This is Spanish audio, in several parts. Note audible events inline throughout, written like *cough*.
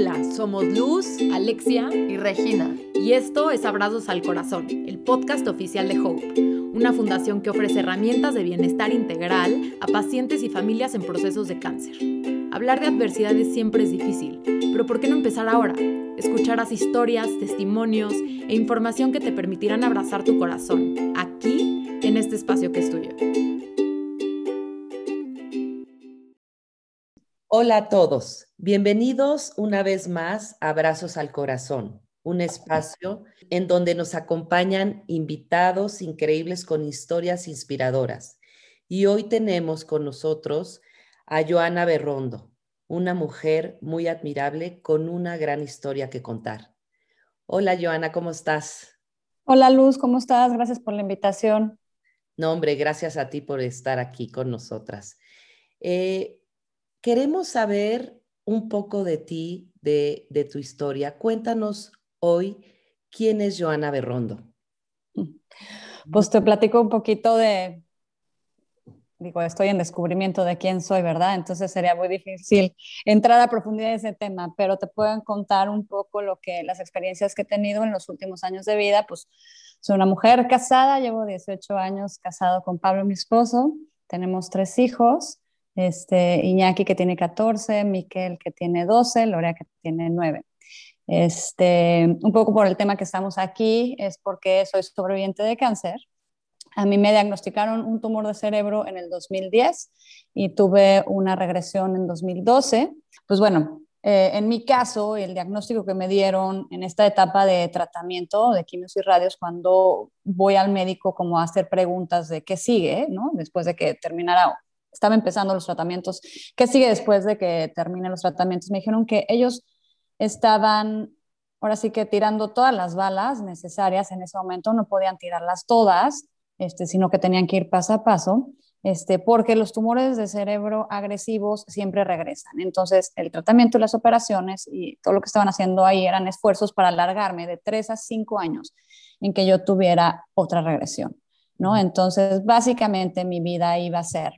Hola, somos Luz, Alexia y Regina. Y esto es Abrazos al Corazón, el podcast oficial de Hope, una fundación que ofrece herramientas de bienestar integral a pacientes y familias en procesos de cáncer. Hablar de adversidades siempre es difícil, pero ¿por qué no empezar ahora? Escucharás historias, testimonios e información que te permitirán abrazar tu corazón, aquí, en este espacio que es tuyo. Hola a todos, bienvenidos una vez más a Abrazos al Corazón, un espacio en donde nos acompañan invitados increíbles con historias inspiradoras. Y hoy tenemos con nosotros a Joana Berrondo, una mujer muy admirable con una gran historia que contar. Hola Joana, ¿cómo estás? Hola Luz, ¿cómo estás? Gracias por la invitación. No, hombre, gracias a ti por estar aquí con nosotras. Eh, Queremos saber un poco de ti, de, tu historia. Cuéntanos hoy quién es Joana Berrondo. Pues te platico un poquito de, digo, estoy en descubrimiento de quién soy, ¿verdad? Entonces sería muy difícil entrar a profundidad en ese tema, pero te puedo contar un poco lo que las experiencias que he tenido en los últimos años de vida, pues soy una mujer casada, llevo 18 años casado con Pablo, mi esposo, tenemos tres hijos, este, Iñaki que tiene 14, Miquel que tiene 12, Lorea que tiene 9. Este, un poco por el tema que estamos aquí, es porque soy sobreviviente de cáncer. A mí me diagnosticaron un tumor de cerebro en el 2010 y tuve una regresión en 2012. Pues bueno, eh, en mi caso, el diagnóstico que me dieron en esta etapa de tratamiento de quimios y radios, cuando voy al médico como a hacer preguntas de qué sigue, ¿no? después de que terminara estaba empezando los tratamientos. ¿Qué sigue después de que terminen los tratamientos? Me dijeron que ellos estaban, ahora sí que tirando todas las balas necesarias en ese momento, no podían tirarlas todas, este, sino que tenían que ir paso a paso, este, porque los tumores de cerebro agresivos siempre regresan. Entonces, el tratamiento y las operaciones y todo lo que estaban haciendo ahí eran esfuerzos para alargarme de tres a cinco años en que yo tuviera otra regresión. ¿no? Entonces, básicamente mi vida iba a ser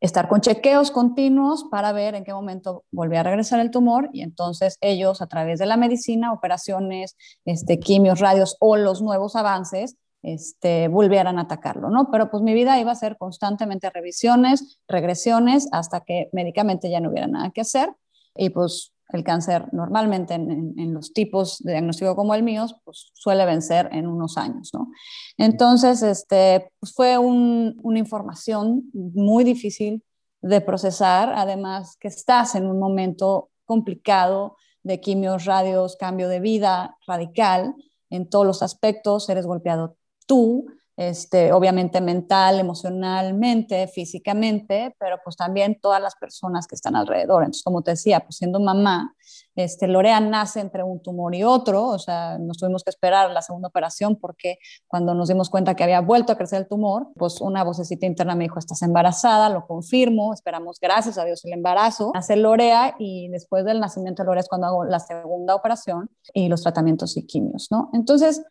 estar con chequeos continuos para ver en qué momento volvía a regresar el tumor y entonces ellos a través de la medicina, operaciones, este, quimios, radios o los nuevos avances, este, volvieran a atacarlo, ¿no? Pero pues mi vida iba a ser constantemente revisiones, regresiones, hasta que médicamente ya no hubiera nada que hacer y pues el cáncer normalmente en, los tipos de diagnóstico como el mío, pues suele vencer en unos años, ¿no? Entonces, este, pues fue una información muy difícil de procesar, además que estás en un momento complicado de quimios, radios, cambio de vida radical en todos los aspectos, eres golpeado tú, este, obviamente mental, emocionalmente, físicamente, pero pues también todas las personas que están alrededor. Entonces, como te decía, pues siendo mamá, este, Lorea nace entre un tumor y otro, o sea, nos tuvimos que esperar la segunda operación porque cuando nos dimos cuenta que había vuelto a crecer el tumor, pues una vocecita interna me dijo, estás embarazada, lo confirmo, esperamos, gracias a Dios, el embarazo. Nace Lorea y después del nacimiento de Lorea es cuando hago la segunda operación y los tratamientos y quimios, ¿no? Entonces,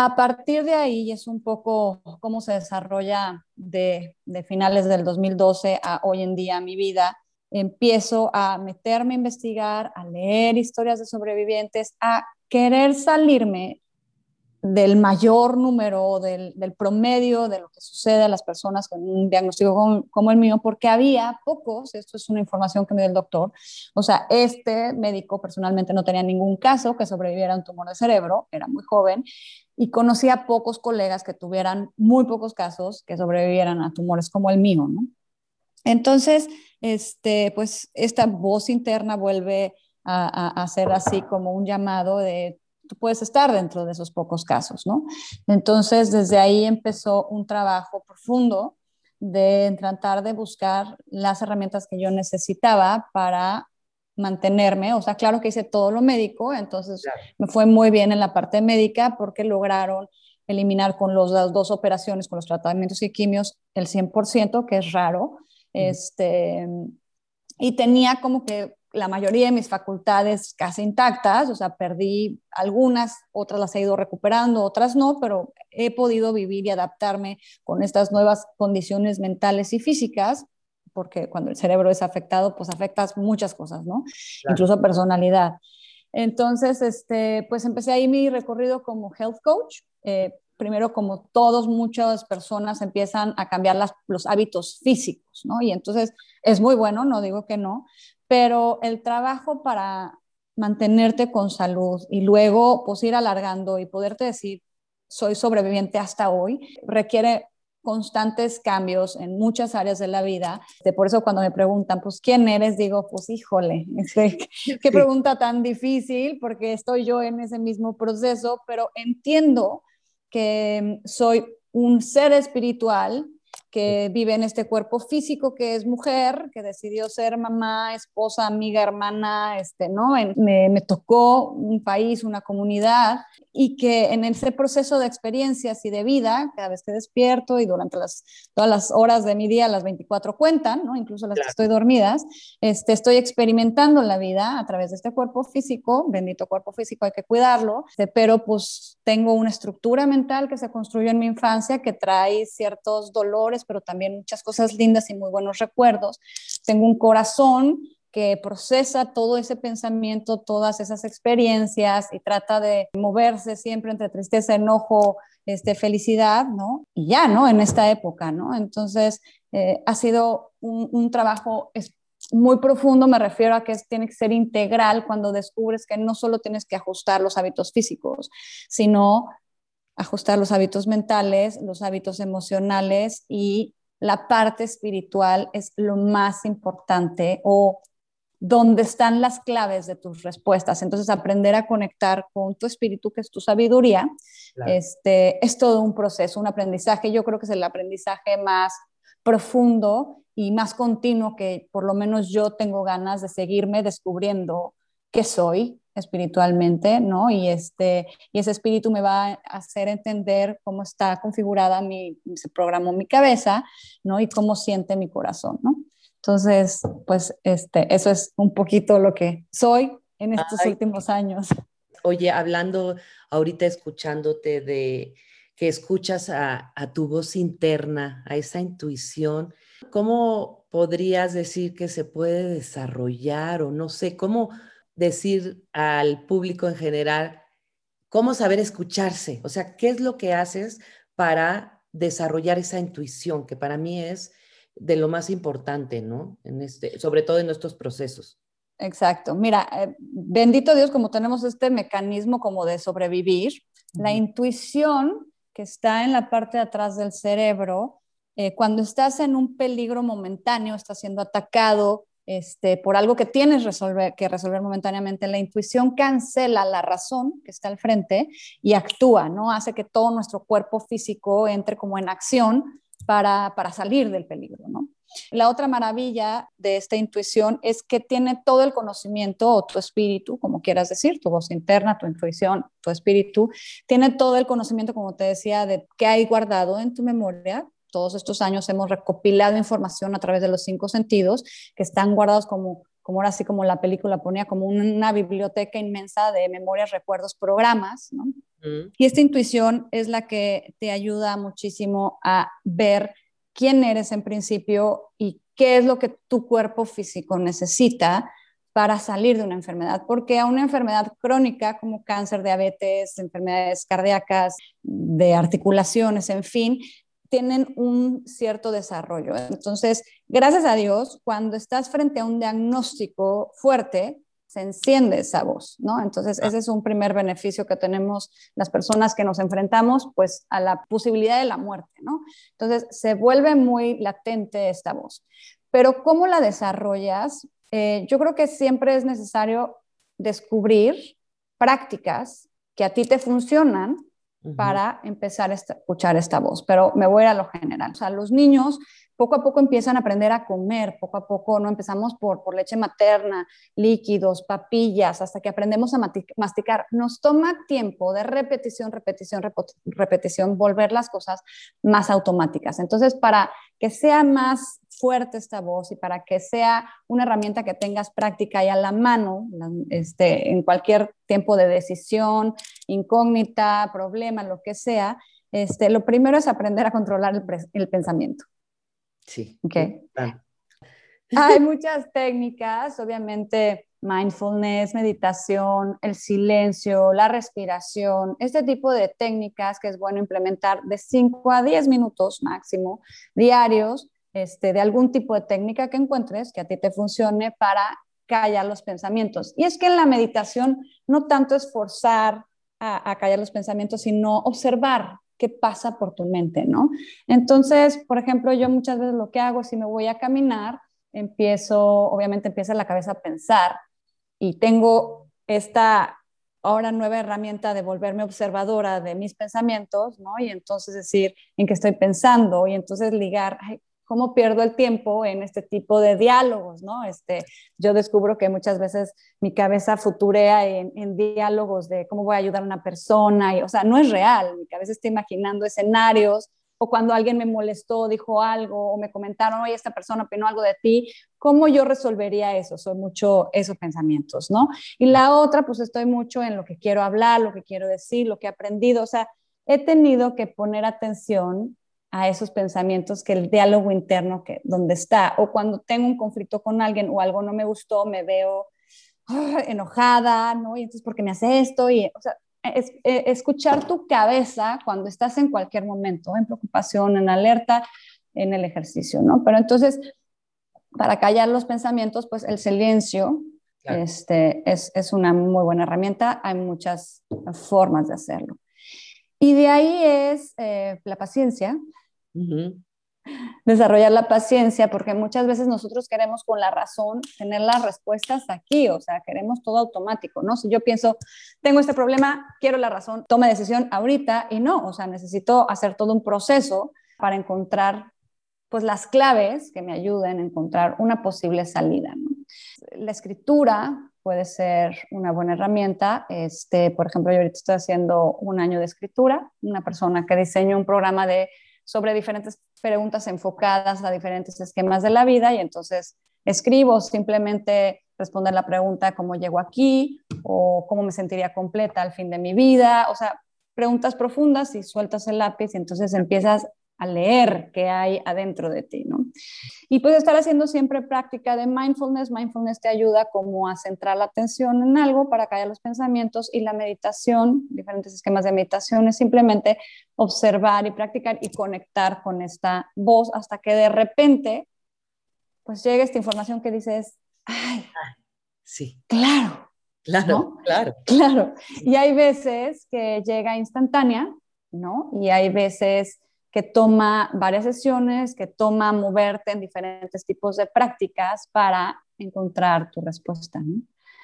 a partir de ahí es un poco cómo se desarrolla de, finales del 2012 a hoy en día mi vida. Empiezo a meterme a investigar, a leer historias de sobrevivientes, a querer salirme del mayor número, del, promedio de lo que sucede a las personas con un diagnóstico como, el mío, porque había pocos, esto es una información que me dio el doctor, o sea, este médico personalmente no tenía ningún caso que sobreviviera a un tumor de cerebro, era muy joven, y conocía pocos colegas que tuvieran muy pocos casos que sobrevivieran a tumores como el mío, ¿no? Entonces, este, pues esta voz interna vuelve a, a, a ser así como un llamado de tú puedes estar dentro de esos pocos casos, ¿no? Entonces, desde ahí empezó un trabajo profundo de tratar de buscar las herramientas que yo necesitaba para mantenerme, o sea, claro que hice todo lo médico, entonces me fue muy bien en la parte médica porque lograron eliminar con los, las dos operaciones, con los tratamientos y quimios, el 100%, que es raro, este, y tenía como que la mayoría de mis facultades casi intactas, o sea, perdí algunas, otras las he ido recuperando, otras no, pero he podido vivir y adaptarme con estas nuevas condiciones mentales y físicas porque cuando el cerebro es afectado, pues afectas muchas cosas, ¿no? Incluso personalidad. Entonces, este, pues empecé ahí mi recorrido como health coach. Eh, primero, como todos, muchas personas empiezan a cambiar los hábitos físicos, ¿no? Y entonces es muy bueno, no digo que no, pero el trabajo para mantenerte con salud y luego pues ir alargando y poderte decir, soy sobreviviente hasta hoy, requiere constantes cambios en muchas áreas de la vida. Por eso cuando me preguntan, pues, ¿quién eres? Digo, pues, híjole, qué pregunta tan difícil, porque estoy yo en ese mismo proceso, pero entiendo que soy un ser espiritual que vive en este cuerpo físico que es mujer, que decidió ser mamá, esposa, amiga, hermana, este, ¿no? Me, me, tocó un país, una comunidad y que en ese proceso de experiencias y de vida, cada vez que despierto y durante las, todas las horas de mi día, las 24 cuentan, ¿no? Incluso las que estoy dormidas, este, estoy experimentando la vida a través de este cuerpo físico, bendito cuerpo físico, hay que cuidarlo, este, pero pues tengo una estructura mental que se construyó en mi infancia que trae ciertos dolores pero también muchas cosas lindas y muy buenos recuerdos. Tengo un corazón que procesa todo ese pensamiento, todas esas experiencias y trata de moverse siempre entre tristeza, enojo, este, felicidad, ¿no? Y ya, ¿no? En esta época, ¿no? Entonces, eh, ha sido un, trabajo muy profundo, me refiero a que tiene que ser integral cuando descubres que no solo tienes que ajustar los hábitos físicos, sino ajustar los hábitos mentales, los hábitos emocionales y la parte espiritual es lo más importante o donde están las claves de tus respuestas. Entonces, aprender a conectar con tu espíritu, que es tu sabiduría, este, es todo un proceso, un aprendizaje. Yo creo que es el aprendizaje más profundo y más continuo que por lo menos yo tengo ganas de seguirme descubriendo qué soy, espiritualmente, ¿no? Y, este, y ese espíritu me va a hacer entender cómo está configurada mi, se programó mi cabeza, ¿no? Y cómo siente mi corazón, ¿no? Entonces, pues este, eso es un poquito lo que soy en estos últimos años. Oye, hablando ahorita, escuchándote de que escuchas a, a tu voz interna, a esa intuición, ¿cómo podrías decir que se puede desarrollar o no sé, cómo decir al público en general cómo saber escucharse, o sea, qué es lo que haces para desarrollar esa intuición, que para mí es de lo más importante, ¿no? En este, sobre todo en nuestros procesos. Exacto. Mira, eh, bendito Dios, como tenemos este mecanismo como de sobrevivir, la intuición que está en la parte de atrás del cerebro, eh, cuando estás en un peligro momentáneo, estás siendo atacado, este, por algo que tienes resolver, que resolver momentáneamente, la intuición cancela la razón que está al frente y actúa, ¿no? Hace que todo nuestro cuerpo físico entre como en acción para, para salir del peligro, ¿no? La otra maravilla de esta intuición es que tiene todo el conocimiento o tu espíritu, como quieras decir, tu voz interna, tu intuición, tu espíritu, tiene todo el conocimiento, como te decía, de qué hay guardado en tu memoria, todos estos años hemos recopilado información a través de los cinco sentidos que están guardados como, como ahora sí como la película ponía, como una biblioteca inmensa de memorias, recuerdos, programas, ¿no? Y esta intuición es la que te ayuda muchísimo a ver quién eres en principio y qué es lo que tu cuerpo físico necesita para salir de una enfermedad, porque a una enfermedad crónica como cáncer, diabetes, enfermedades cardíacas, de articulaciones, en fin, tienen un cierto desarrollo. Entonces, gracias a Dios, cuando estás frente a un diagnóstico fuerte, se enciende esa voz, ¿no? Entonces, ese es un primer beneficio que tenemos las personas que nos enfrentamos, pues, a la posibilidad de la muerte, ¿no? Entonces, se vuelve muy latente esta voz. Pero, ¿cómo la desarrollas? Eh, yo creo que siempre es necesario descubrir prácticas que a ti te funcionan para empezar a escuchar esta voz, pero me voy a lo general. O sea, los niños poco a poco empiezan a aprender a comer, poco a poco, ¿no? Empezamos por, por leche materna, líquidos, papillas, hasta que aprendemos a masticar. Nos toma tiempo de repetición, repetición, repetición, volver las cosas más automáticas. Entonces, para que sea más fuerte esta voz y para que sea una herramienta que tengas práctica y a la mano este, en cualquier tiempo de decisión, incógnita, problema, lo que sea, este, lo primero es aprender a controlar el pensamiento. Sí. Okay. Hay *laughs* muchas técnicas, obviamente mindfulness, meditación, el silencio, la respiración, este tipo de técnicas que es bueno implementar de 5 a 10 minutos máximo diarios, este, de algún tipo de técnica que encuentres que a ti te funcione para callar los pensamientos. Y es que en la meditación no tanto es forzar a, a callar los pensamientos, sino observar qué pasa por tu mente, ¿no? Entonces, por ejemplo, yo muchas veces lo que hago si me voy a caminar, empiezo, obviamente empieza la cabeza a pensar y tengo esta ahora nueva herramienta de volverme observadora de mis pensamientos, ¿no? Y entonces decir en qué estoy pensando y entonces ligar, cómo pierdo el tiempo en este tipo de diálogos, ¿no? Este, yo descubro que muchas veces mi cabeza futurea en, en, diálogos de cómo voy a ayudar a una persona, y, o sea, no es real, mi cabeza está imaginando escenarios, o cuando alguien me molestó, dijo algo, o me comentaron, oye, esta persona opinó algo de ti, ¿cómo yo resolvería eso? Son mucho esos pensamientos, ¿no? Y la otra, pues estoy mucho en lo que quiero hablar, lo que quiero decir, lo que he aprendido, o sea, he tenido que poner atención a esos pensamientos que el diálogo interno que donde está. O cuando tengo un conflicto con alguien o algo no me gustó me veo ah, enojada no y entonces porque me hace esto y o sea es, es, escuchar tu cabeza cuando estás en cualquier momento en preocupación en alerta en el ejercicio no pero entonces para callar los pensamientos pues el silencio claro. este es, es una muy buena herramienta. Hay muchas formas de hacerlo y de ahí es eh, la paciencia. Uh -huh. Desarrollar la paciencia, porque muchas veces nosotros queremos con la razón tener las respuestas aquí, o sea, queremos todo automático, ¿no? Si yo pienso, tengo este problema, quiero la razón, tome decisión ahorita y no, o sea, necesito hacer todo un proceso para encontrar pues las claves que me ayuden a encontrar una posible salida. ¿no? La escritura puede ser una buena herramienta. Este, por ejemplo, yo ahorita estoy haciendo un año de escritura, una persona que diseñó un programa de, sobre diferentes preguntas enfocadas a diferentes esquemas de la vida y entonces escribo simplemente responder la pregunta cómo llego aquí o cómo me sentiría completa al fin de mi vida, o sea, preguntas profundas y sueltas el lápiz y entonces empiezas a leer qué hay adentro de ti, ¿no? Y puedes estar haciendo siempre práctica de mindfulness. Mindfulness te ayuda como a centrar la atención en algo para callar los pensamientos y la meditación, diferentes esquemas de meditación, es simplemente observar y practicar y conectar con esta voz hasta que de repente pues llegue esta información que dices, ay, sí. claro. Claro, ¿no? claro. Claro. Y hay veces que llega instantánea, ¿no? Y hay veces que toma varias sesiones, que toma moverte en diferentes tipos de prácticas para encontrar tu respuesta.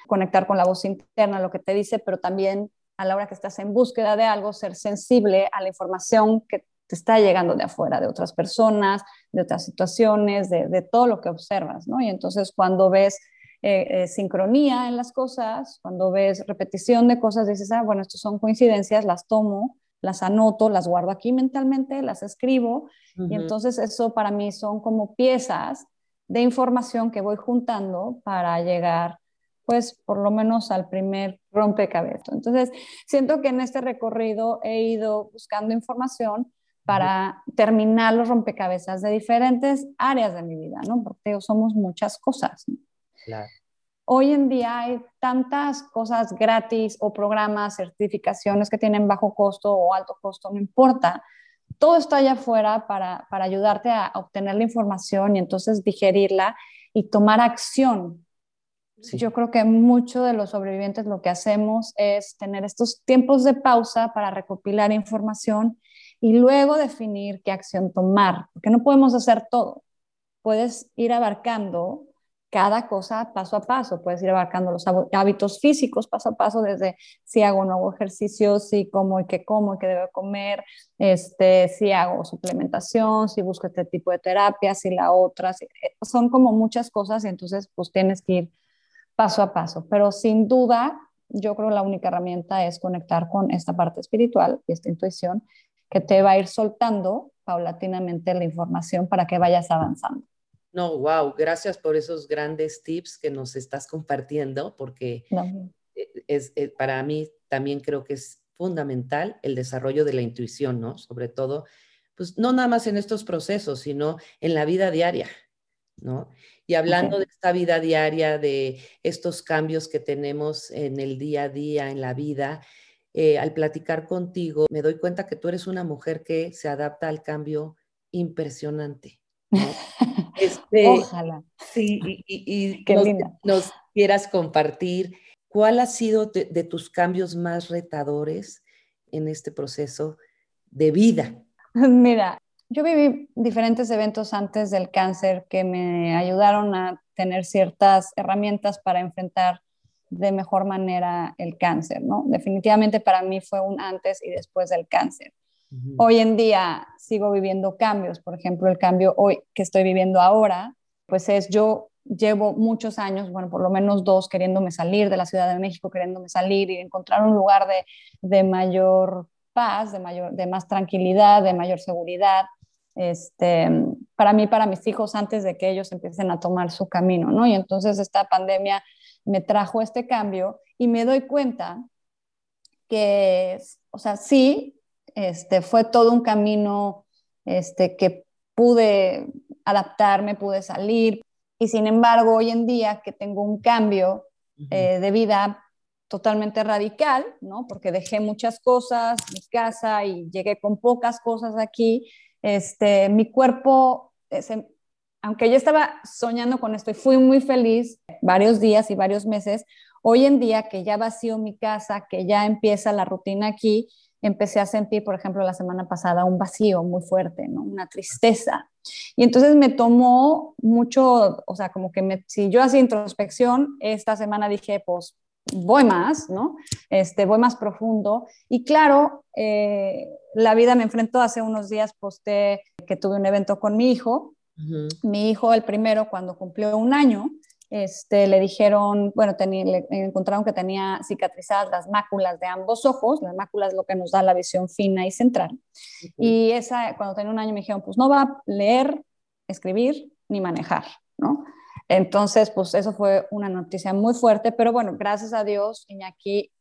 Conectar con la voz interna, lo que te dice, pero también a la hora que estás en búsqueda de algo, ser sensible a la información que te está llegando de afuera, de otras personas, de otras situaciones, de, todo lo que observas. ¿no? Y entonces cuando ves eh, eh, sincronía en las cosas, cuando ves repetición de cosas, dices, ah, bueno, estos son coincidencias, las tomo las anoto, las guardo aquí mentalmente, las escribo uh -huh. y entonces eso para mí son como piezas de información que voy juntando para llegar pues por lo menos al primer rompecabezas. Entonces, siento que en este recorrido he ido buscando información para terminar los rompecabezas de diferentes áreas de mi vida, ¿no? Porque somos muchas cosas. ¿no? Claro. Hoy en día hay tantas cosas gratis o programas, certificaciones que tienen bajo costo o alto costo, no importa. Todo está allá afuera para, para ayudarte a obtener la información y entonces digerirla y tomar acción. Sí. Yo creo que muchos de los sobrevivientes lo que hacemos es tener estos tiempos de pausa para recopilar información y luego definir qué acción tomar, porque no podemos hacer todo. Puedes ir abarcando cada cosa paso a paso. Puedes ir abarcando los hábitos físicos paso a paso, desde si hago nuevo ejercicio, si como y qué como y qué debo comer, este, si hago suplementación, si busco este tipo de terapia, si la otra. Eh, son como muchas cosas y entonces pues tienes que ir paso a paso. Pero sin duda, yo creo que la única herramienta es conectar con esta parte espiritual y esta intuición que te va a ir soltando paulatinamente la información para que vayas avanzando. No, wow, gracias por esos grandes tips que nos estás compartiendo, porque no. es, es, para mí también creo que es fundamental el desarrollo de la intuición, ¿no? Sobre todo, pues no nada más en estos procesos, sino en la vida diaria, ¿no? Y hablando de esta vida diaria, de estos cambios que tenemos en el día a día, en la vida, eh, al platicar contigo, me doy cuenta que tú eres una mujer que se adapta al cambio impresionante. *laughs* Este, Ojalá. Sí, y, y nos, nos, quieras compartir cuál ha sido de, tus cambios más retadores en este proceso de vida. *laughs* Mira, yo viví diferentes eventos antes del cáncer que me ayudaron a tener ciertas herramientas para enfrentar de mejor manera el cáncer, ¿no? Definitivamente para mí fue un antes y después del cáncer. Hoy en día sigo viviendo cambios, por ejemplo, el cambio hoy que estoy viviendo ahora, pues es yo llevo muchos años, bueno, por lo menos dos, queriéndome salir de la Ciudad de México, queriéndome salir y encontrar un lugar de, de mayor paz, de, mayor, de más tranquilidad, de mayor seguridad, este, para mí, para mis hijos, antes de que ellos empiecen a tomar su camino, ¿no? Y entonces esta pandemia me trajo este cambio y me doy cuenta que, o sea, sí, este, fue todo un camino este, que pude adaptarme, pude salir. Y sin embargo, hoy en día que tengo un cambio eh, de vida totalmente radical, ¿no? Porque dejé muchas cosas, mi casa y llegué con pocas cosas aquí. Este, mi cuerpo, aunque yo estaba soñando con esto y fui muy feliz varios días y varios meses, hoy en día que ya vacío mi casa, que ya empieza la rutina aquí, empecé a sentir, por ejemplo, la semana pasada un vacío muy fuerte, ¿no? Una tristeza. Y entonces me tomó mucho, o sea, como que me, si yo hacía introspección, esta semana dije, pues voy más, ¿no? Este, voy más profundo. Y claro, eh, la vida me enfrentó hace unos días, posté que tuve un evento con mi hijo. Mi hijo, el primero, cuando cumplió un año, este, le dijeron, bueno, le encontraron que tenía cicatrizadas las máculas de ambos ojos, las máculas es lo que nos da la visión fina y central. Y esa, cuando tenía un año me dijeron, pues no va a leer, escribir ni manejar, ¿no? Entonces, pues eso fue una noticia muy fuerte, pero bueno, gracias a Dios, Iñaki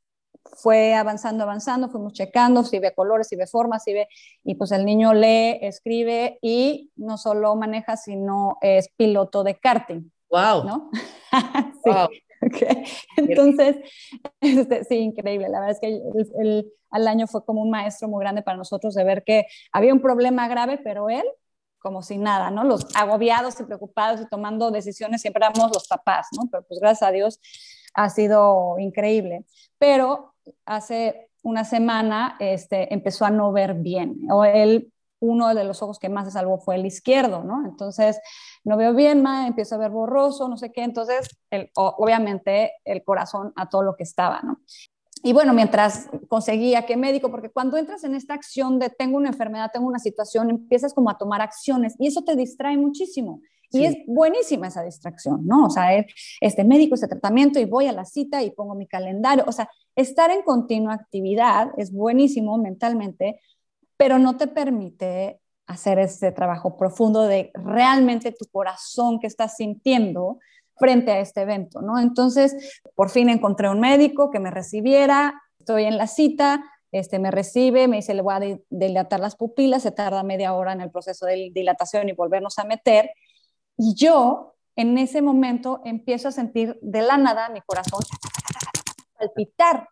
fue avanzando, avanzando, fuimos checando si ve colores, si ve formas, si ve, y pues el niño lee, escribe y no solo maneja, sino es piloto de karting. Wow. ¿No? *laughs* sí. Wow. Entonces, este, sí, increíble. La verdad es que el, al año fue como un maestro muy grande para nosotros de ver que había un problema grave, pero él, como si nada, ¿no? Los agobiados y preocupados y tomando decisiones siempre éramos los papás, ¿no? Pero pues gracias a Dios ha sido increíble. Pero hace una semana este, empezó a no ver bien. O él uno de los ojos que más se salvó fue el izquierdo, ¿no? Entonces, no veo bien, ma, empiezo a ver borroso, no sé qué, entonces, el, obviamente, el corazón a todo lo que estaba, ¿no? Y bueno, mientras conseguía qué médico, porque cuando entras en esta acción de tengo una enfermedad, tengo una situación, empiezas como a tomar acciones y eso te distrae muchísimo. Y es buenísima esa distracción, ¿no? O sea, este médico, este tratamiento y voy a la cita y pongo mi calendario. O sea, estar en continua actividad es buenísimo mentalmente, pero no te permite hacer ese trabajo profundo de realmente tu corazón que estás sintiendo frente a este evento, ¿no? Entonces, por fin encontré un médico que me recibiera, estoy en la cita, este, me recibe, me dice, le voy a dilatar las pupilas, se tarda media hora en el proceso de dilatación y volvernos a meter. Y yo, en ese momento, empiezo a sentir de la nada mi corazón palpitar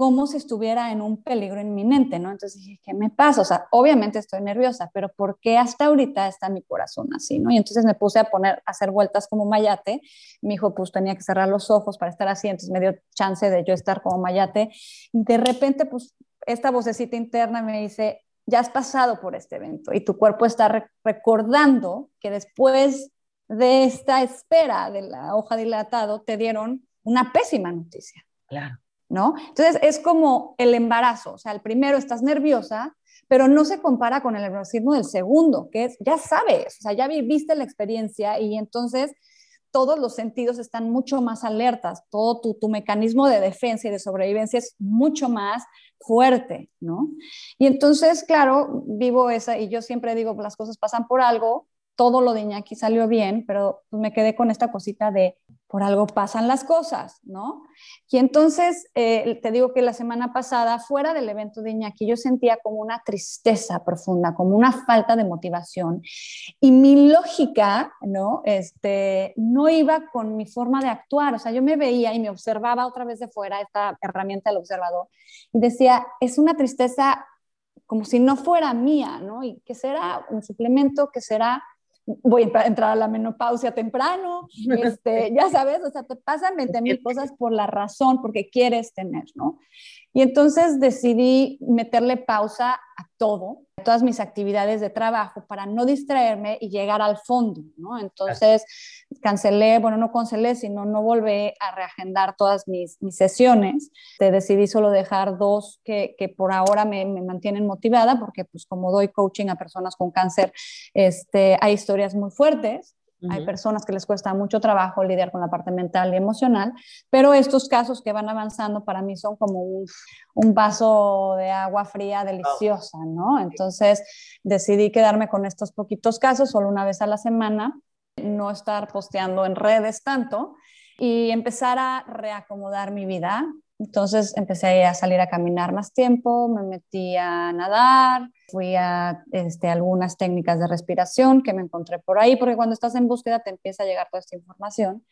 como si estuviera en un peligro inminente, ¿no? Entonces dije, ¿qué me pasa? O sea, obviamente estoy nerviosa, pero ¿por qué hasta ahorita está mi corazón así, ¿no? Y entonces me puse a poner, a hacer vueltas como mayate. Mi hijo pues tenía que cerrar los ojos para estar así, entonces me dio chance de yo estar como mayate. Y de repente, pues, esta vocecita interna me dice, ya has pasado por este evento y tu cuerpo está recordando que después de esta espera de la hoja dilatado te dieron una pésima noticia. Claro. ¿No? Entonces es como el embarazo, o sea, el primero estás nerviosa, pero no se compara con el nerviosismo del segundo, que es, ya sabes, o sea, ya viviste la experiencia y entonces todos los sentidos están mucho más alertas, todo tu, tu, mecanismo de defensa y de sobrevivencia es mucho más fuerte, ¿no? Y entonces, claro, vivo esa, y yo siempre digo, las cosas pasan por algo, todo lo de Iñaki salió bien, pero me quedé con esta cosita de por algo pasan las cosas, ¿no? Y entonces, eh, te digo que la semana pasada, fuera del evento de Iñaki, yo sentía como una tristeza profunda, como una falta de motivación. Y mi lógica, ¿no? Este, no iba con mi forma de actuar. O sea, yo me veía y me observaba otra vez de fuera, esta herramienta del observador, y decía, es una tristeza como si no fuera mía, ¿no? Y que será un suplemento, que será voy a entrar a la menopausia temprano, *laughs* este, ya sabes, o sea, te pasan 20 mil cosas por la razón, porque quieres tener, ¿no? Y entonces decidí meterle pausa a todo, todas mis actividades de trabajo para no distraerme y llegar al fondo, ¿no? Entonces cancelé, bueno, no cancelé, sino no volví a reagendar todas mis, mis sesiones. Te decidí solo dejar dos que, que por ahora me, me, mantienen motivada, porque pues como doy coaching a personas con cáncer, este, hay historias muy fuertes hay personas que les cuesta mucho trabajo lidiar con la parte mental y emocional, pero estos casos que van avanzando para mí son como un, un vaso de agua fría deliciosa, ¿no? Entonces decidí quedarme con estos poquitos casos, solo una vez a la semana, no estar posteando en redes tanto y empezar a reacomodar mi vida. Entonces empecé a salir a caminar más tiempo, me metí a nadar, fui a este, algunas técnicas de respiración que me encontré por ahí, porque cuando estás en búsqueda te empieza a llegar toda esta información.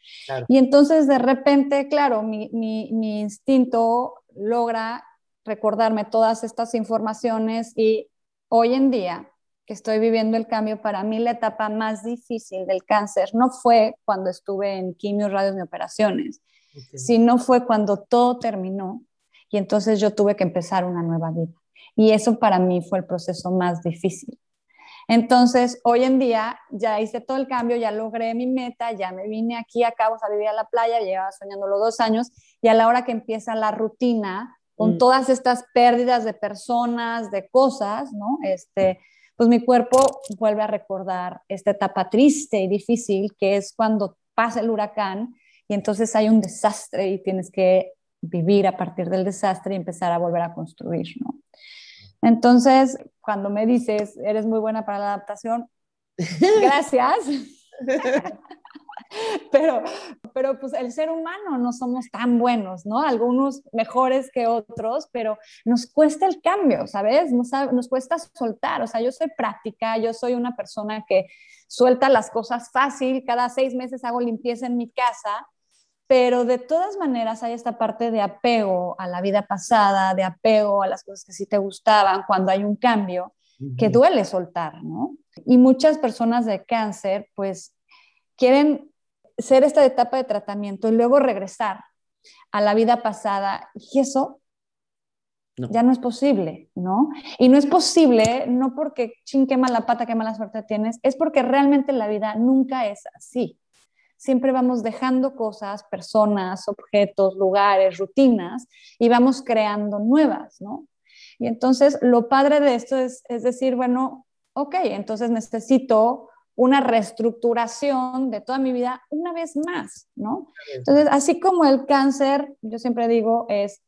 Y entonces de repente, claro, mi, mi, mi instinto logra recordarme todas estas informaciones y hoy en día que estoy viviendo el cambio, para mí la etapa más difícil del cáncer no fue cuando estuve en quimios, radios ni operaciones, sino fue cuando todo terminó y entonces yo tuve que empezar una nueva vida. Y eso para mí fue el proceso más difícil. Entonces, hoy en día ya hice todo el cambio, ya logré mi meta, ya me vine aquí a Cabo a vivir a la playa, llevaba soñándolo dos años, y a la hora que empieza la rutina, con mm. todas estas pérdidas de personas, de cosas, ¿no? Este, pues mi cuerpo vuelve a recordar esta etapa triste y difícil que es cuando pasa el huracán y entonces hay un desastre y tienes que vivir a partir del desastre y empezar a volver a construir, ¿no? Entonces, cuando me dices, eres muy buena para la adaptación, *laughs* gracias. pero, pero pues el ser humano no somos tan buenos, ¿no? Algunos mejores que otros, pero nos cuesta el cambio, ¿sabes? Nos, nos cuesta soltar, o sea, yo soy práctica, yo soy una persona que suelta las cosas fácil, cada seis meses hago limpieza en mi casa pero de todas maneras hay esta parte de apego a la vida pasada, de apego a las cosas que sí te gustaban cuando hay un cambio, que duele soltar, ¿no? Y muchas personas de cáncer, pues, quieren ser esta etapa de tratamiento y luego regresar a la vida pasada, y eso ya no es posible, ¿no? Y no es posible, no porque ching, qué mala pata, qué mala suerte tienes, es porque realmente la vida nunca es así siempre vamos dejando cosas, personas, objetos, lugares, rutinas y vamos creando nuevas, ¿no? Y entonces lo padre de esto es, es decir, bueno, ok, entonces necesito una reestructuración de toda mi vida una vez más, ¿no? Entonces, así como el cáncer, yo siempre digo, es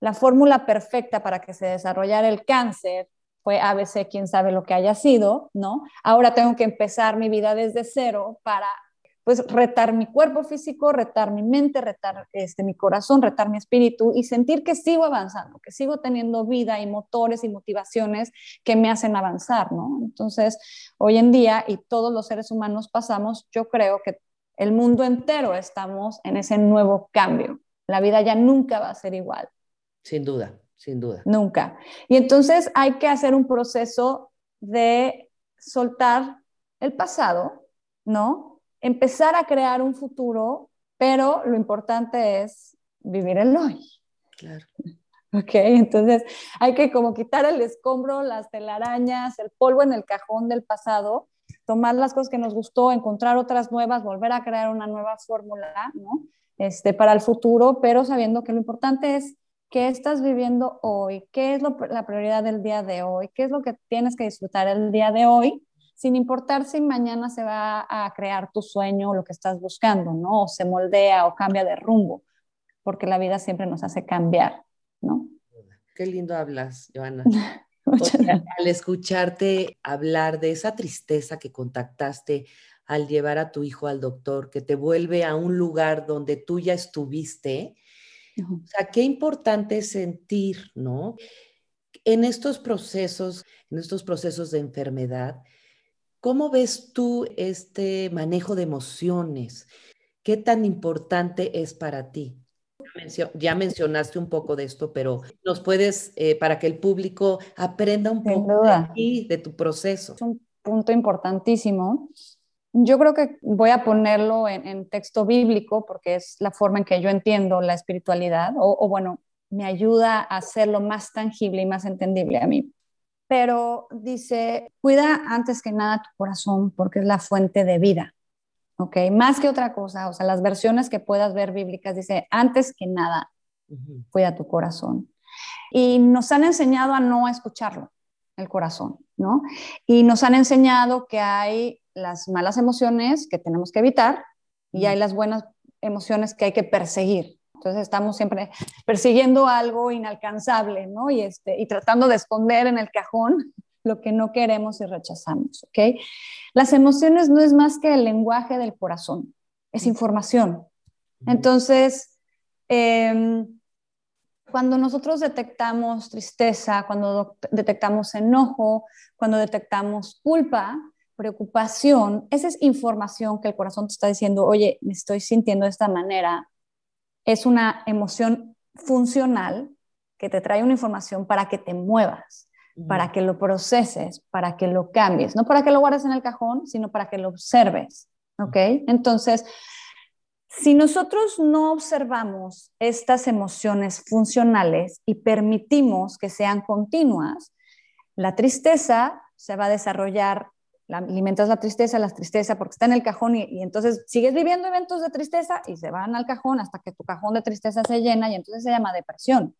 la fórmula perfecta para que se desarrollara el cáncer, fue ABC, quién sabe lo que haya sido, ¿no? Ahora tengo que empezar mi vida desde cero para pues retar mi cuerpo físico, retar mi mente, retar este, mi corazón, retar mi espíritu y sentir que sigo avanzando, que sigo teniendo vida y motores y motivaciones que me hacen avanzar, ¿no? Entonces, hoy en día, y todos los seres humanos pasamos, yo creo que el mundo entero estamos en ese nuevo cambio. La vida ya nunca va a ser igual. Sin duda, sin duda. Nunca. Y entonces hay que hacer un proceso de soltar el pasado, ¿no? Empezar a crear un futuro, pero lo importante es vivir el hoy. Claro. Ok, entonces hay que como quitar el escombro, las telarañas, el polvo en el cajón del pasado, tomar las cosas que nos gustó, encontrar otras nuevas, volver a crear una nueva fórmula, ¿no? Este, para el futuro, pero sabiendo que lo importante es qué estás viviendo hoy, qué es la prioridad del día de hoy, qué es lo que tienes que disfrutar el día de hoy sin importar si mañana se va a crear tu sueño o lo que estás buscando, ¿no? O se moldea o cambia de rumbo, porque la vida siempre nos hace cambiar, ¿no? Qué lindo hablas, Joana. *laughs* al escucharte hablar de esa tristeza que contactaste al llevar a tu hijo al doctor, que te vuelve a un lugar donde tú ya estuviste, o sea, qué importante es sentir, ¿no? En estos procesos, en estos procesos de enfermedad, ¿cómo ves tú este manejo de emociones? ¿Qué tan importante es para ti? ya mencionaste un poco de esto, pero nos puedes, eh, para que el público aprenda un poco de ti, de tu proceso. Es un punto importantísimo. Yo creo que voy a ponerlo en, texto bíblico porque es la forma en que yo entiendo la espiritualidad, o, o bueno, me ayuda a hacerlo más tangible y más entendible a mí. Pero dice, cuida antes que nada tu corazón porque es la fuente de vida. ¿ok? Más que otra cosa, o sea, las versiones que puedas ver bíblicas dice, antes que nada, cuida tu corazón. Y nos han enseñado a no escucharlo, el corazón, ¿no? Y nos han enseñado que hay las malas emociones que tenemos que evitar y hay las buenas emociones que hay que perseguir. Entonces estamos siempre persiguiendo algo inalcanzable, ¿no? Y, este, y tratando de esconder en el cajón lo que no queremos y rechazamos, ¿ok? Las emociones no es más que el lenguaje del corazón, es información. Entonces, em, cuando nosotros detectamos tristeza, cuando detectamos enojo, cuando detectamos culpa, preocupación, esa es información que el corazón te está diciendo, oye, me estoy sintiendo de esta manera. Es una emoción funcional que te trae una información para que te muevas para que lo proceses, para que lo cambies, no para que lo guardes en el cajón, sino para que lo observes, ¿ok? Entonces, si nosotros no observamos estas emociones funcionales y permitimos que sean continuas, la tristeza se va a desarrollar, la, alimentas la tristeza, la tristeza porque está en el cajón y, entonces sigues viviendo eventos de tristeza y se van al cajón hasta que tu cajón de tristeza se llena y entonces se llama depresión.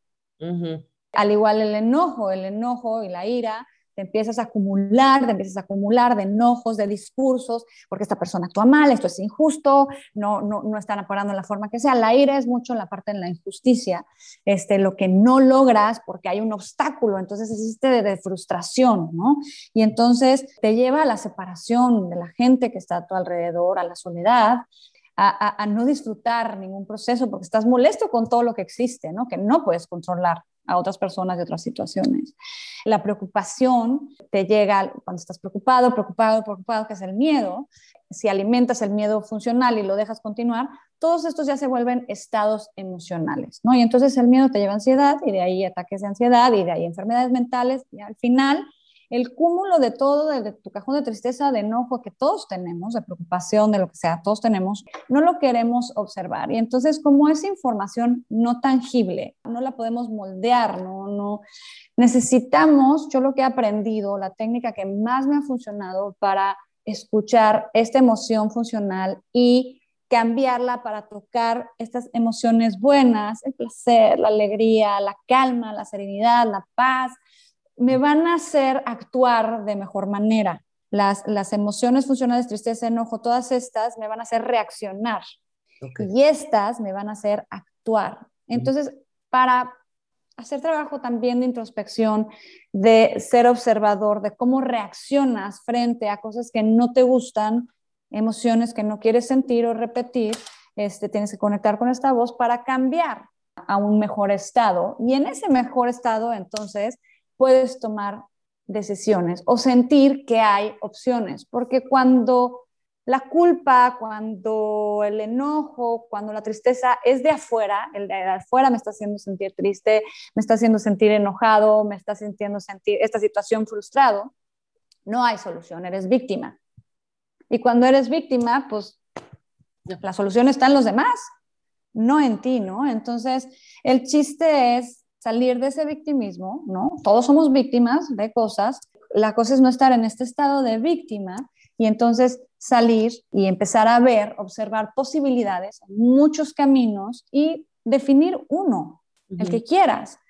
Al igual el enojo, el enojo y la ira, te empiezas a acumular, te empiezas a acumular de enojos, de discursos, porque esta persona actúa mal, esto es injusto, no, no, no están aporando en la forma que sea. La ira es mucho la parte de la injusticia, este, lo que no logras porque hay un obstáculo, entonces existe de, frustración, ¿no? Y entonces te lleva a la separación de la gente que está a tu alrededor, a la soledad, a, no disfrutar ningún proceso porque estás molesto con todo lo que existe, ¿no? Que no puedes controlar a otras personas de otras situaciones. La preocupación te llega cuando estás preocupado, preocupado, preocupado, que es el miedo. Si alimentas el miedo funcional y lo dejas continuar, todos estos ya se vuelven estados emocionales, ¿no? Y entonces el miedo te lleva ansiedad y de ahí ataques de ansiedad y de ahí enfermedades mentales y al final el cúmulo de todo, de, tu cajón de tristeza, de enojo que todos tenemos, de preocupación, de lo que sea, todos tenemos, no lo queremos observar. Y entonces, como es información no tangible, no la podemos moldear, no, no necesitamos, yo lo que he aprendido, la técnica que más me ha funcionado para escuchar esta emoción funcional y cambiarla para tocar estas emociones buenas, el placer, la alegría, la calma, la serenidad, la paz, me van a hacer actuar de mejor manera. Las, las emociones funcionales, tristeza, enojo, todas estas me van a hacer reaccionar. Y estas me van a hacer actuar. Entonces, para hacer trabajo también de introspección, de ser observador, de cómo reaccionas frente a cosas que no te gustan, emociones que no quieres sentir o repetir, este, tienes que conectar con esta voz para cambiar a un mejor estado. Y en ese mejor estado, entonces, puedes tomar decisiones o sentir que hay opciones, porque cuando la culpa, cuando el enojo, cuando la tristeza es de afuera, el de afuera me está haciendo sentir triste, me está haciendo sentir enojado, me está sintiendo sentir esta situación frustrado, no hay solución, eres víctima. Y cuando eres víctima, pues la solución está en los demás, no en ti, ¿no? Entonces, el chiste es salir de ese victimismo, ¿no? Todos somos víctimas de cosas. La cosa es no estar en este estado de víctima y entonces salir y empezar a ver, observar posibilidades, muchos caminos y definir uno, el que quieras.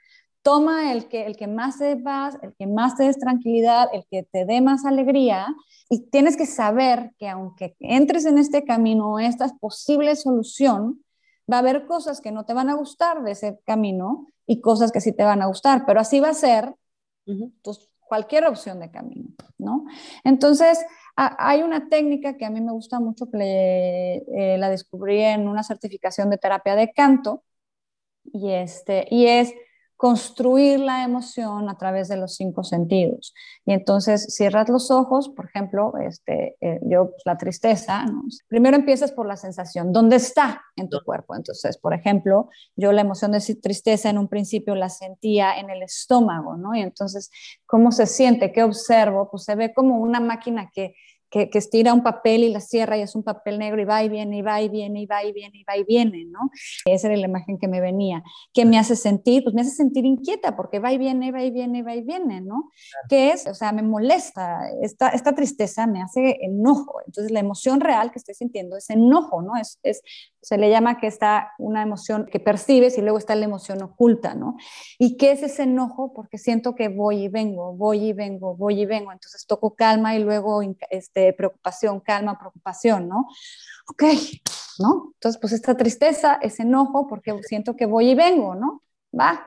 Toma el que, el que más te dé paz, el que más te dé tranquilidad, el que te dé más alegría y tienes que saber que aunque entres en este camino, esta posible solución, va a haber cosas que no te van a gustar de ese camino y cosas que sí te van a gustar, pero así va a ser tus cualquier opción de camino, ¿no? Entonces, hay una técnica que a mí me gusta mucho, que eh, la descubrí en una certificación de terapia de canto, y, este, y es construir la emoción a través de los cinco sentidos. Y entonces cierras los ojos, por ejemplo, este, eh, yo pues, la tristeza, primero empiezas por la sensación, ¿dónde está en tu cuerpo? Entonces, por ejemplo, yo la emoción de tristeza en un principio la sentía en el estómago, ¿no? Y entonces, ¿cómo se siente? ¿Qué observo? Pues se ve como una máquina que que, estira un papel y la cierra y es un papel negro y va y viene y va y viene y va y viene y va y viene, ¿no? Esa era la imagen que me venía. ¿Qué me hace sentir? Pues me hace sentir inquieta porque va y viene, va y viene, va y viene, ¿no? ¿Qué es? O sea, me molesta, esta, esta tristeza me hace enojo. Entonces la emoción real que estoy sintiendo es enojo, ¿no? Es, es, se le llama que está una emoción que percibes y luego está la emoción oculta, ¿no? ¿Y qué es ese enojo? Porque siento que voy y vengo, voy y vengo, voy y vengo. Entonces toco calma y luego este, preocupación, calma, preocupación, ¿no? Ok, ¿no? Entonces, pues esta tristeza, ese enojo, porque siento que voy y vengo, ¿no? Va.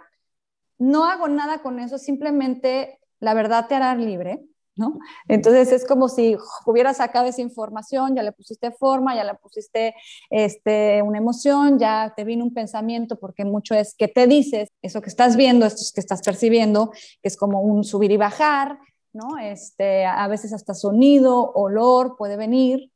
No hago nada con eso, simplemente la verdad te hará libre, ¿no? Entonces es como si hubieras sacado esa información, ya le pusiste forma, ya le pusiste este, una emoción, ya te vino un pensamiento, porque mucho es que te dices, eso que estás viendo, esto que estás percibiendo, que es como un subir y bajar, ¿no? Este, a veces hasta sonido, olor puede venir,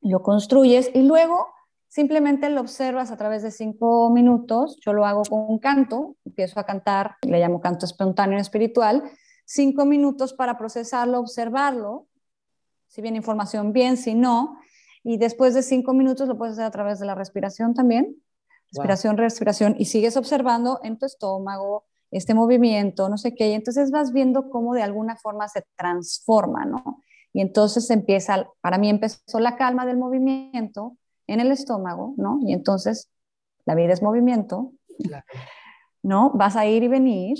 lo construyes y luego simplemente lo observas a través de cinco minutos. Yo lo hago con un canto, empiezo a cantar, le llamo canto espontáneo espiritual, cinco minutos para procesarlo, observarlo, si viene información bien, si no, y después de cinco minutos lo puedes hacer a través de la respiración también, respiración, respiración, y sigues observando en tu estómago, este movimiento, no sé qué, y entonces vas viendo cómo de alguna forma se transforma, ¿no? Y entonces empieza, para mí empezó la calma del movimiento en el estómago, ¿no? Y entonces la vida es movimiento, ¿no? Vas a ir y venir,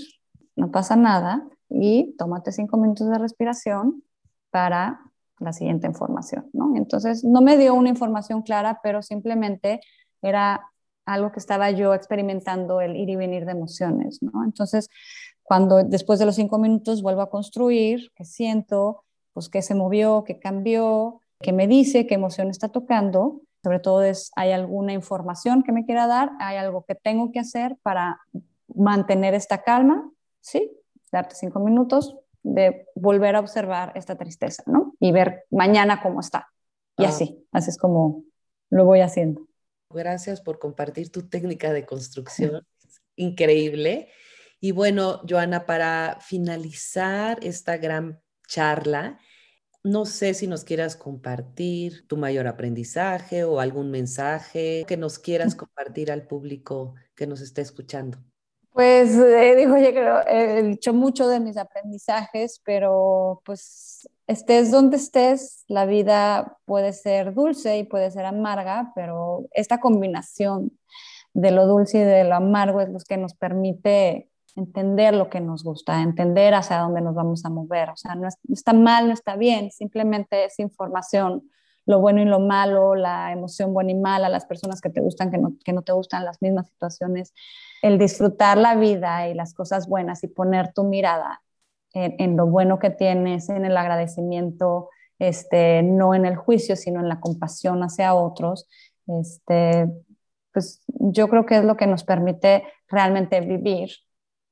no pasa nada, y tómate cinco minutos de respiración para la siguiente información, ¿no? Entonces no me dio una información clara, pero simplemente era algo que estaba yo experimentando, el ir y venir de emociones, ¿no? Entonces, cuando después de los cinco minutos vuelvo a construir, qué siento, pues qué se movió, qué cambió, qué me dice, qué emoción está tocando, sobre todo es, hay alguna información que me quiera dar, hay algo que tengo que hacer para mantener esta calma, ¿sí? Darte cinco minutos de volver a observar esta tristeza, ¿no? Y ver mañana cómo está. Y ah. así, así es como lo voy haciendo. Gracias por compartir tu técnica de construcción. *laughs* Increíble. Y bueno, Joana, para finalizar esta gran charla, no sé si nos quieras compartir tu mayor aprendizaje o algún mensaje que nos quieras compartir al público que nos está escuchando. Pues eh, yo creo, he dicho mucho de mis aprendizajes, pero pues estés donde estés, la vida puede ser dulce y puede ser amarga, pero esta combinación de lo dulce y de lo amargo es lo que nos permite entender lo que nos gusta, entender hacia dónde nos vamos a mover. O sea, no, está mal, no está bien, simplemente es información, lo bueno y lo malo, la emoción buena y mala, las personas que te gustan, que no, que no te gustan, las mismas situaciones el disfrutar la vida y las cosas buenas y poner tu mirada en, lo bueno que tienes, en el agradecimiento, este, no en el juicio, sino en la compasión hacia otros, este, pues yo creo que es lo que nos permite realmente vivir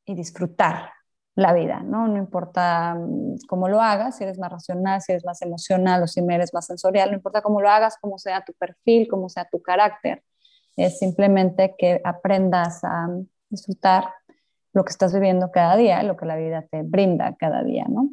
y disfrutar la vida, ¿no? No importa mm, cómo lo hagas, si eres más racional, si eres más emocional o si eres más sensorial, no importa cómo lo hagas, cómo sea tu perfil, cómo sea tu carácter, es simplemente que aprendas a disfrutar lo que estás viviendo cada día, lo que la vida te brinda cada día, ¿no?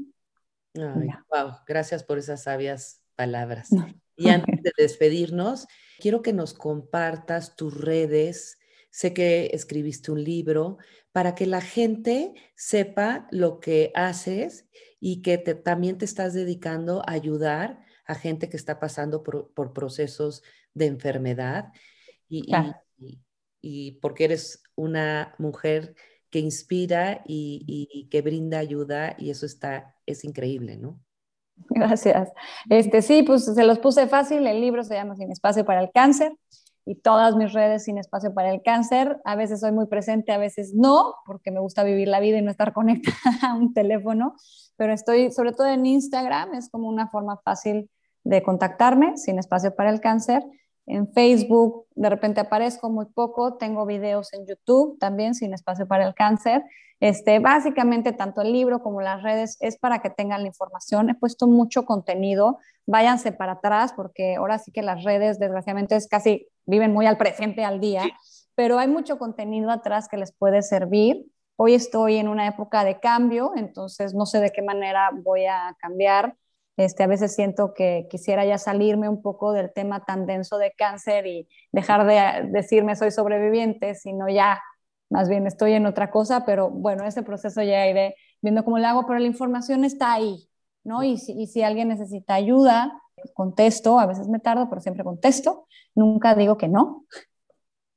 wow, gracias por esas sabias palabras. Y antes *laughs* de despedirnos, quiero que nos compartas tus redes. Sé que escribiste un libro para que la gente sepa lo que haces y que también te estás dedicando a ayudar a gente que está pasando por, por procesos de enfermedad y, porque eres una mujer que inspira y, que brinda ayuda y eso está, es increíble, ¿no? *laughs* Gracias. Este, sí, pues se los puse fácil, el libro se llama Sin Espacio para el Cáncer y todas mis redes sin espacio para el cáncer. A veces soy muy presente, a veces no, porque me gusta vivir la vida y no estar *laughs* conectada a un teléfono, pero estoy sobre todo en Instagram, es como una forma fácil de contactarme sin espacio para el cáncer. En Facebook de repente aparezco muy poco, tengo videos en YouTube también sin espacio para el cáncer. Este, básicamente tanto el libro como las redes es para que tengan la información. He puesto mucho contenido, váyanse para atrás porque ahora sí que las redes desgraciadamente es casi viven muy al presente, al día, pero hay mucho contenido atrás que les puede servir. Hoy estoy en una época de cambio, entonces no sé de qué manera voy a cambiar este, a veces siento que quisiera ya salirme un poco del tema tan denso de cáncer y dejar de decirme soy sobreviviente, sino ya más bien estoy en otra cosa, pero bueno, ese proceso ya iré viendo cómo lo hago, pero la información está ahí, ¿no? Y si, y si alguien necesita ayuda, contesto, a veces me tardo, pero siempre contesto, nunca digo que no,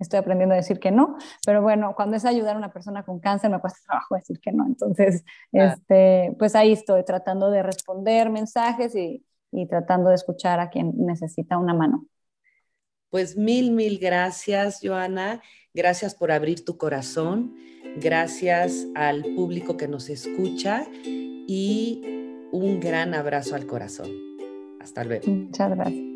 estoy aprendiendo a decir que no, pero bueno, cuando es ayudar a una persona con cáncer me cuesta trabajo decir que no, entonces, este, pues ahí estoy tratando de responder mensajes y, y tratando de escuchar a quien necesita una mano. Pues mil, mil gracias, Joana. Gracias por abrir tu corazón. Gracias al público que nos escucha y un gran abrazo al corazón. Hasta luego. Muchas gracias.